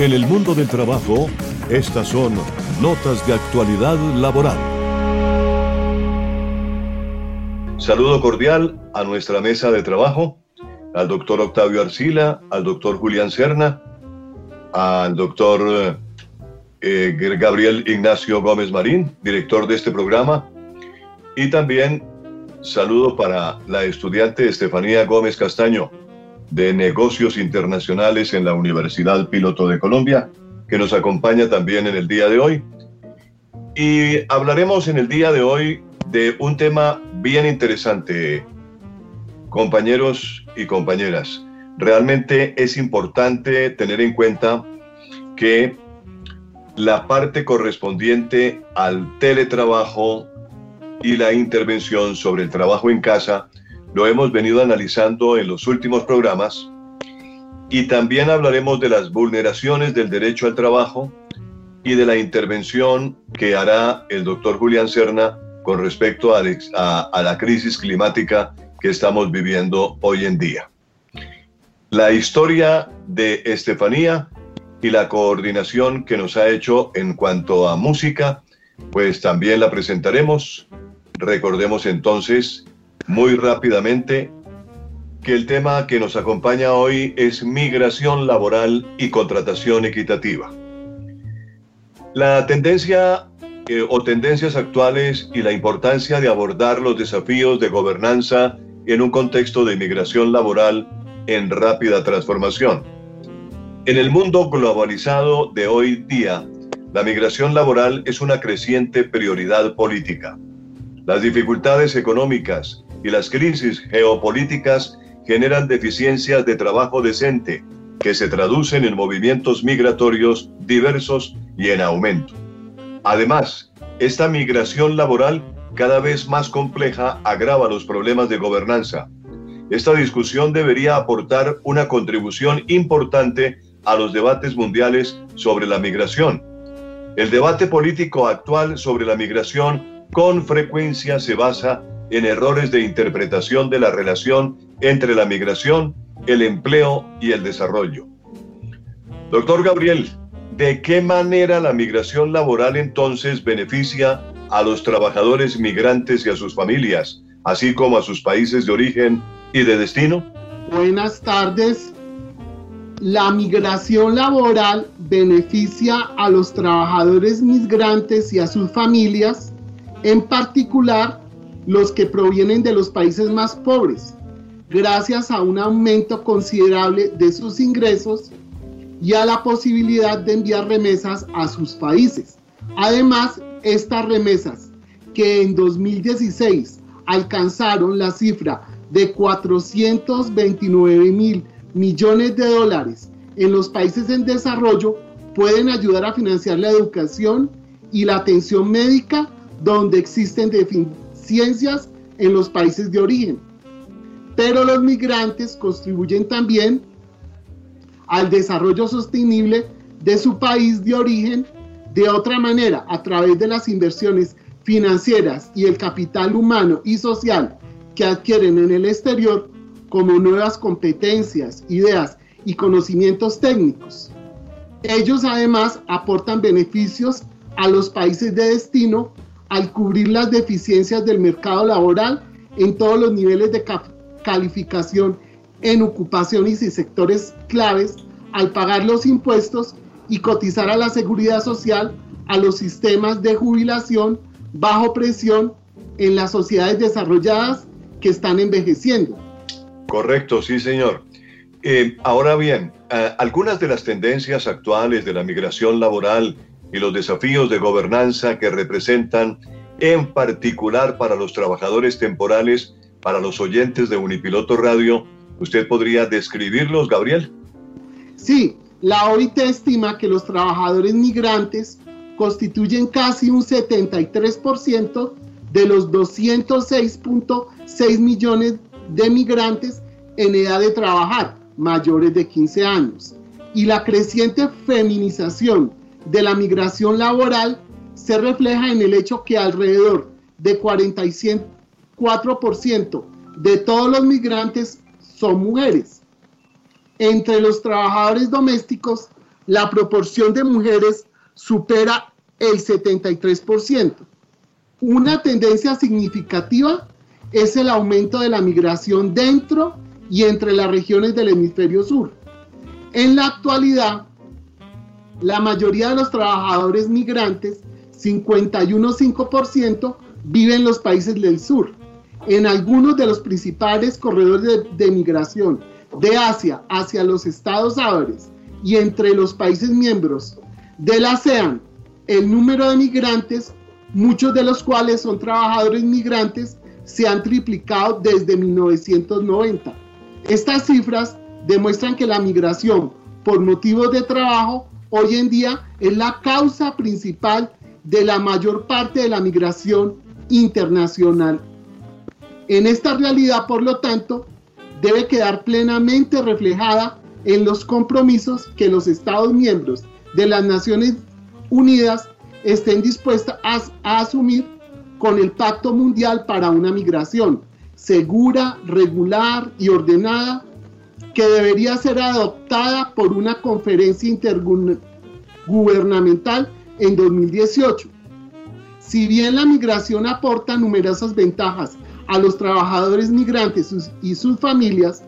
En el mundo del trabajo, estas son notas de actualidad laboral. Saludo cordial a nuestra mesa de trabajo, al doctor Octavio Arcila, al doctor Julián Serna, al doctor eh, Gabriel Ignacio Gómez Marín, director de este programa, y también saludo para la estudiante Estefanía Gómez Castaño, de Negocios Internacionales en la Universidad Piloto de Colombia, que nos acompaña también en el día de hoy. Y hablaremos en el día de hoy de un tema bien interesante, compañeros y compañeras. Realmente es importante tener en cuenta que la parte correspondiente al teletrabajo y la intervención sobre el trabajo en casa lo hemos venido analizando en los últimos programas y también hablaremos de las vulneraciones del derecho al trabajo y de la intervención que hará el doctor Julián Serna con respecto a, a, la crisis climática que estamos viviendo hoy en día. La historia de Estefanía y la coordinación que nos ha hecho en cuanto a música, pues también la presentaremos. Recordemos entonces muy rápidamente que el tema que nos acompaña hoy es migración laboral y contratación equitativa. La tendencia eh, o tendencias actuales y la importancia de abordar los desafíos de gobernanza en un contexto de migración laboral en rápida transformación. En el mundo globalizado de hoy día, la migración laboral es una creciente prioridad política. Las dificultades económicas y las crisis geopolíticas generan deficiencias de trabajo decente que se traducen en movimientos migratorios diversos y en aumento. Además, esta migración laboral cada vez más compleja agrava los problemas de gobernanza. Esta discusión debería aportar una contribución importante a los debates mundiales sobre la migración. El debate político actual sobre la migración con frecuencia se basa en errores de interpretación de la relación entre la migración, el empleo y el desarrollo. Doctor Gabriel, ¿de qué manera la migración laboral entonces beneficia a los trabajadores migrantes y a sus familias, así como a sus países de origen y de destino? Buenas tardes. La migración laboral beneficia a los trabajadores migrantes y a sus familias, en particular los que provienen de los países más pobres, gracias a un aumento considerable de sus ingresos y a la posibilidad de enviar remesas a sus países. Además, estas remesas, que en 2016 alcanzaron la cifra de 429 mil millones de dólares en los países en desarrollo, pueden ayudar a financiar la educación y la atención médica donde existen ciencias en los países de origen. Pero los migrantes contribuyen también al desarrollo sostenible de su país de origen de otra manera, a través de las inversiones financieras y el capital humano y social que adquieren en el exterior como nuevas competencias, ideas y conocimientos técnicos. Ellos además aportan beneficios a los países de destino al cubrir las deficiencias del mercado laboral en todos los niveles de calificación en ocupaciones y sectores claves, al pagar los impuestos y cotizar a la seguridad social, a los sistemas de jubilación bajo presión en las sociedades desarrolladas que están envejeciendo. Correcto, sí, señor. Eh, ahora bien, algunas de las tendencias actuales de la migración laboral y los desafíos de gobernanza que representan, en particular para los trabajadores temporales, para los oyentes de Unipiloto Radio. ¿Usted podría describirlos, Gabriel? Sí, la OIT estima que los trabajadores migrantes constituyen casi un 73% de los 206.6 millones de migrantes en edad de trabajar, mayores de 15 años. Y la creciente feminización de la migración laboral se refleja en el hecho que alrededor de 44% de todos los migrantes son mujeres. Entre los trabajadores domésticos, la proporción de mujeres supera el 73%. Una tendencia significativa es el aumento de la migración dentro y entre las regiones del hemisferio sur. En la actualidad, la mayoría de los trabajadores migrantes, 51,5%, viven en los países del sur. En algunos de los principales corredores de, migración de Asia hacia los estados árabes y entre los países miembros de la ASEAN, el número de migrantes muchos de los cuales son trabajadores migrantes, se han triplicado desde 1990. Estas cifras demuestran que la migración por motivos de trabajo hoy en día es la causa principal de la mayor parte de la migración internacional. En esta realidad, por lo tanto, debe quedar plenamente reflejada en los compromisos que los Estados miembros de las Naciones Unidas estén dispuestas a, asumir con el Pacto Mundial para una migración segura, regular y ordenada que debería ser adoptada por una conferencia intergubernamental en 2018. Si bien la migración aporta numerosas ventajas a los trabajadores migrantes y sus familias,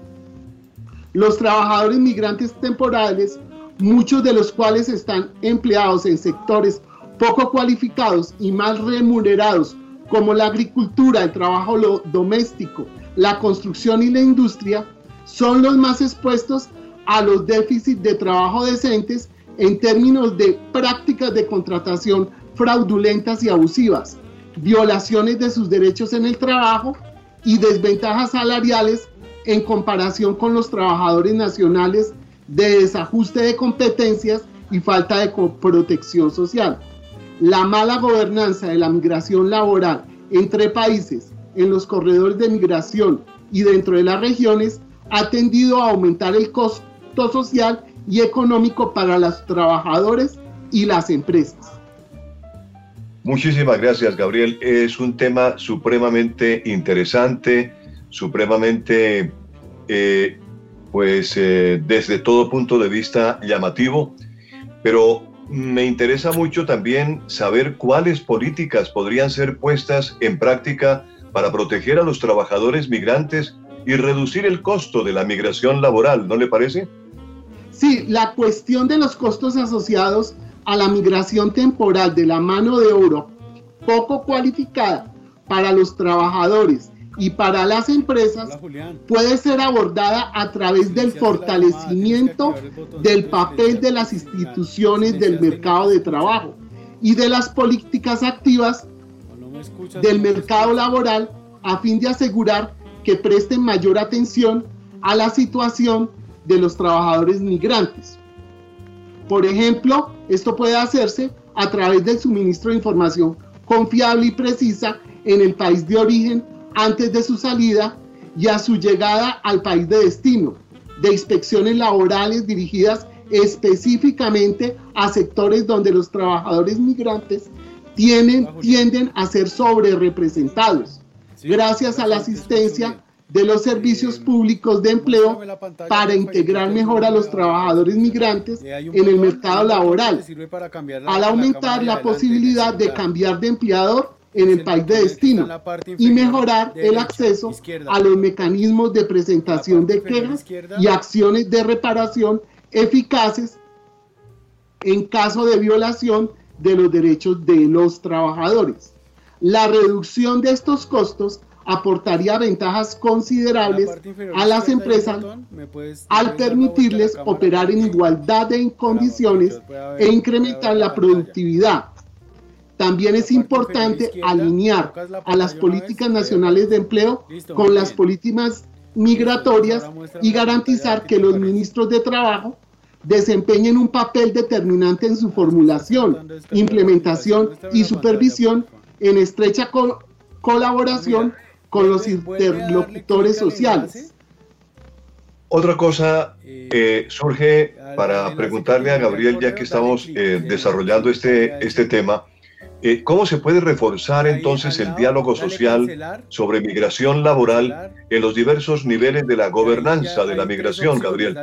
los trabajadores migrantes temporales, muchos de los cuales están empleados en sectores poco cualificados y mal remunerados como la agricultura, el trabajo doméstico, la construcción y la industria, son los más expuestos a los déficits de trabajo decentes en términos de prácticas de contratación fraudulentas y abusivas, violaciones de sus derechos en el trabajo y desventajas salariales en comparación con los trabajadores nacionales de desajuste de competencias y falta de protección social. La mala gobernanza de la migración laboral entre países en los corredores de migración y dentro de las regiones ha tendido a aumentar el costo social y económico para los trabajadores y las empresas. Muchísimas gracias, Gabriel. Es un tema supremamente interesante, supremamente, eh, pues, eh, desde todo punto de vista llamativo, pero me interesa mucho también saber cuáles políticas podrían ser puestas en práctica para proteger a los trabajadores migrantes y reducir el costo de la migración laboral, ¿no le parece? Sí, la cuestión de los costos asociados a la migración temporal de la mano de oro poco cualificada para los trabajadores y para las empresas puede ser abordada a través del fortalecimiento del papel de las instituciones del mercado de trabajo y de las políticas activas del mercado laboral a fin de asegurar que presten mayor atención a la situación de los trabajadores migrantes. Por ejemplo, esto puede hacerse a través del suministro de información confiable y precisa en el país de origen antes de su salida y a su llegada al país de destino, de inspecciones laborales dirigidas específicamente a sectores donde los trabajadores migrantes tienen, tienden a ser sobre representados, gracias a la asistencia de los servicios públicos de empleo para integrar mejor a los trabajadores migrantes en el mercado laboral, al aumentar la posibilidad de cambiar de empleador en el país de destino y mejorar el acceso a los mecanismos de presentación de quejas y acciones de reparación eficaces en caso de violación de los derechos de los trabajadores. La reducción de estos costos aportaría ventajas considerables a las empresas al permitirles operar en igualdad de condiciones e incrementar la productividad. También es importante alinear a las políticas nacionales de empleo con las políticas migratorias y garantizar que los ministros de trabajo desempeñen un papel determinante en su formulación, implementación y supervisión en estrecha colaboración con los interlocutores sociales. Otra cosa eh, surge para preguntarle a Gabriel, ya que estamos eh, desarrollando este, este tema, eh, ¿Cómo se puede reforzar entonces el diálogo social sobre migración laboral en los diversos niveles de la gobernanza de la migración, Gabriel?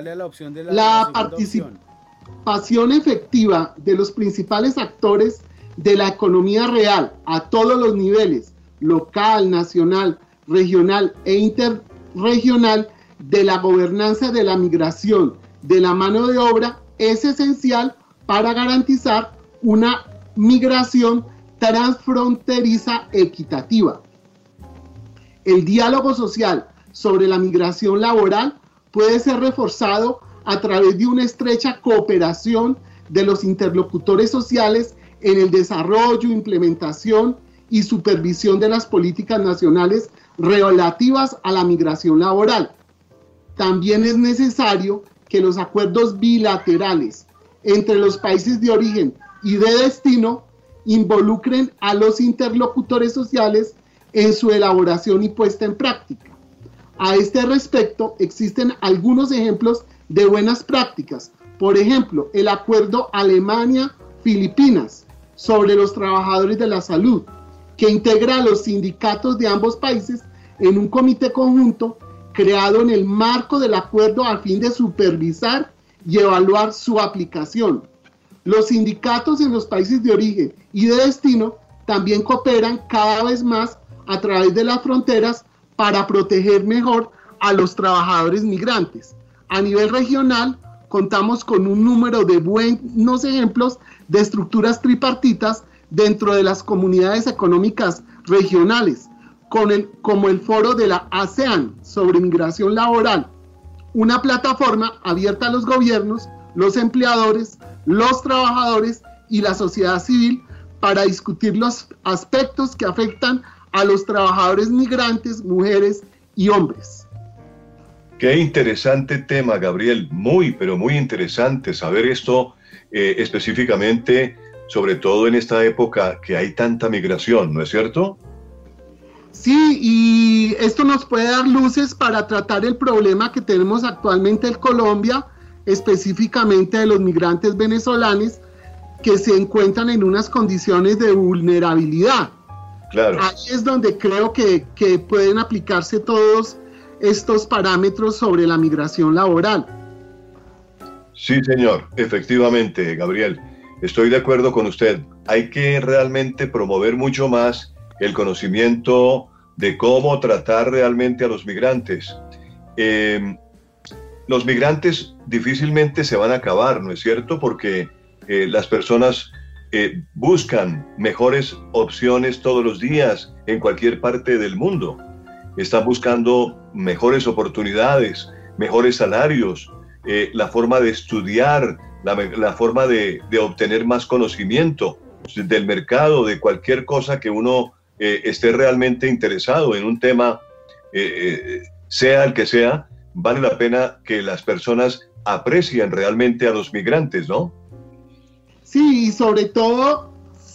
La, participación efectiva de los principales actores de la economía real a todos los niveles, local, nacional, regional e interregional, de la gobernanza de la migración de la mano de obra es esencial para garantizar una migración transfronteriza equitativa. El diálogo social sobre la migración laboral puede ser reforzado a través de una estrecha cooperación de los interlocutores sociales en el desarrollo, implementación y supervisión de las políticas nacionales relativas a la migración laboral. También es necesario que los acuerdos bilaterales entre los países de origen y de destino involucren a los interlocutores sociales en su elaboración y puesta en práctica. A este respecto, existen algunos ejemplos de buenas prácticas. Por ejemplo, el acuerdo Alemania-Filipinas sobre los trabajadores de la salud, que integra a los sindicatos de ambos países en un comité conjunto creado en el marco del acuerdo a fin de supervisar y evaluar su aplicación. Los sindicatos en los países de origen y de destino también cooperan cada vez más a través de las fronteras para proteger mejor a los trabajadores migrantes. A nivel regional, contamos con un número de buenos ejemplos de estructuras tripartitas dentro de las comunidades económicas regionales, como el foro de la ASEAN sobre migración laboral, una plataforma abierta a los gobiernos, los empleadores, los trabajadores y la sociedad civil para discutir los aspectos que afectan a los trabajadores migrantes, mujeres y hombres. Qué interesante tema, Gabriel. Muy, pero muy interesante saber esto eh, específicamente, sobre todo en esta época que hay tanta migración, ¿no es cierto? Sí, y esto nos puede dar luces para tratar el problema que tenemos actualmente en Colombia, específicamente de los migrantes venezolanos que se encuentran en unas condiciones de vulnerabilidad. Claro. Ahí es donde creo que, que pueden aplicarse todos estos parámetros sobre la migración laboral. Sí, señor, efectivamente, Gabriel. Estoy de acuerdo con usted. Hay que realmente promover mucho más el conocimiento de cómo tratar realmente a los migrantes. Em, los migrantes difícilmente se van a acabar, ¿no es cierto? Porque eh, las personas eh, buscan mejores opciones todos los días en cualquier parte del mundo. Están buscando mejores oportunidades, mejores salarios, eh, la forma de estudiar, la, forma de, obtener más conocimiento del mercado, de cualquier cosa que uno eh, esté realmente interesado en un tema, eh, sea el que sea, vale la pena que las personas aprecien realmente a los migrantes, ¿no? Sí, y sobre todo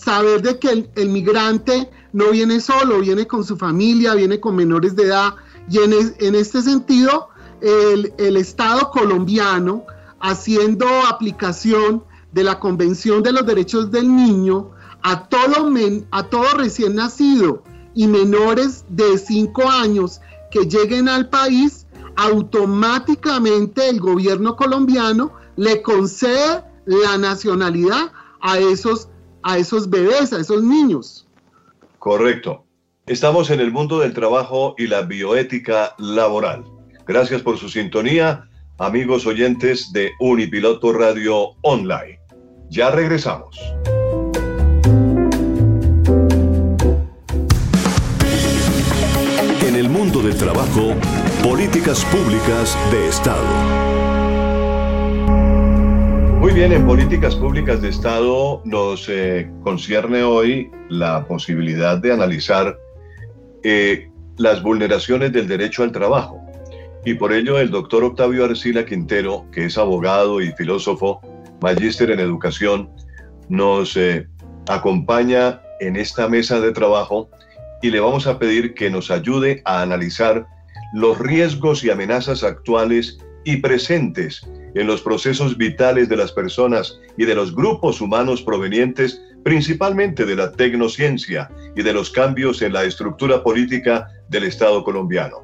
saber de que el, migrante no viene solo, viene con su familia, viene con menores de edad, y en, en este sentido, el, el Estado colombiano, haciendo aplicación de la Convención de los Derechos del Niño, a todo, a recién nacido y menores de 5 años que lleguen al país, automáticamente el gobierno colombiano le concede la nacionalidad a esos, a esos bebés, a esos niños. Correcto. Estamos en el mundo del trabajo y la bioética laboral. Gracias por su sintonía, amigos oyentes de Unipiloto Radio Online. Ya regresamos. mundo del trabajo, políticas públicas de Estado. Muy bien, en políticas públicas de Estado nos eh, concierne hoy la posibilidad de analizar eh, las vulneraciones del derecho al trabajo. Y por ello el doctor Octavio Arcila Quintero, que es abogado y filósofo, magíster en educación, nos eh, acompaña en esta mesa de trabajo y le vamos a pedir que nos ayude a analizar los riesgos y amenazas actuales y presentes en los procesos vitales de las personas y de los grupos humanos provenientes principalmente de la tecnociencia y de los cambios en la estructura política del Estado colombiano.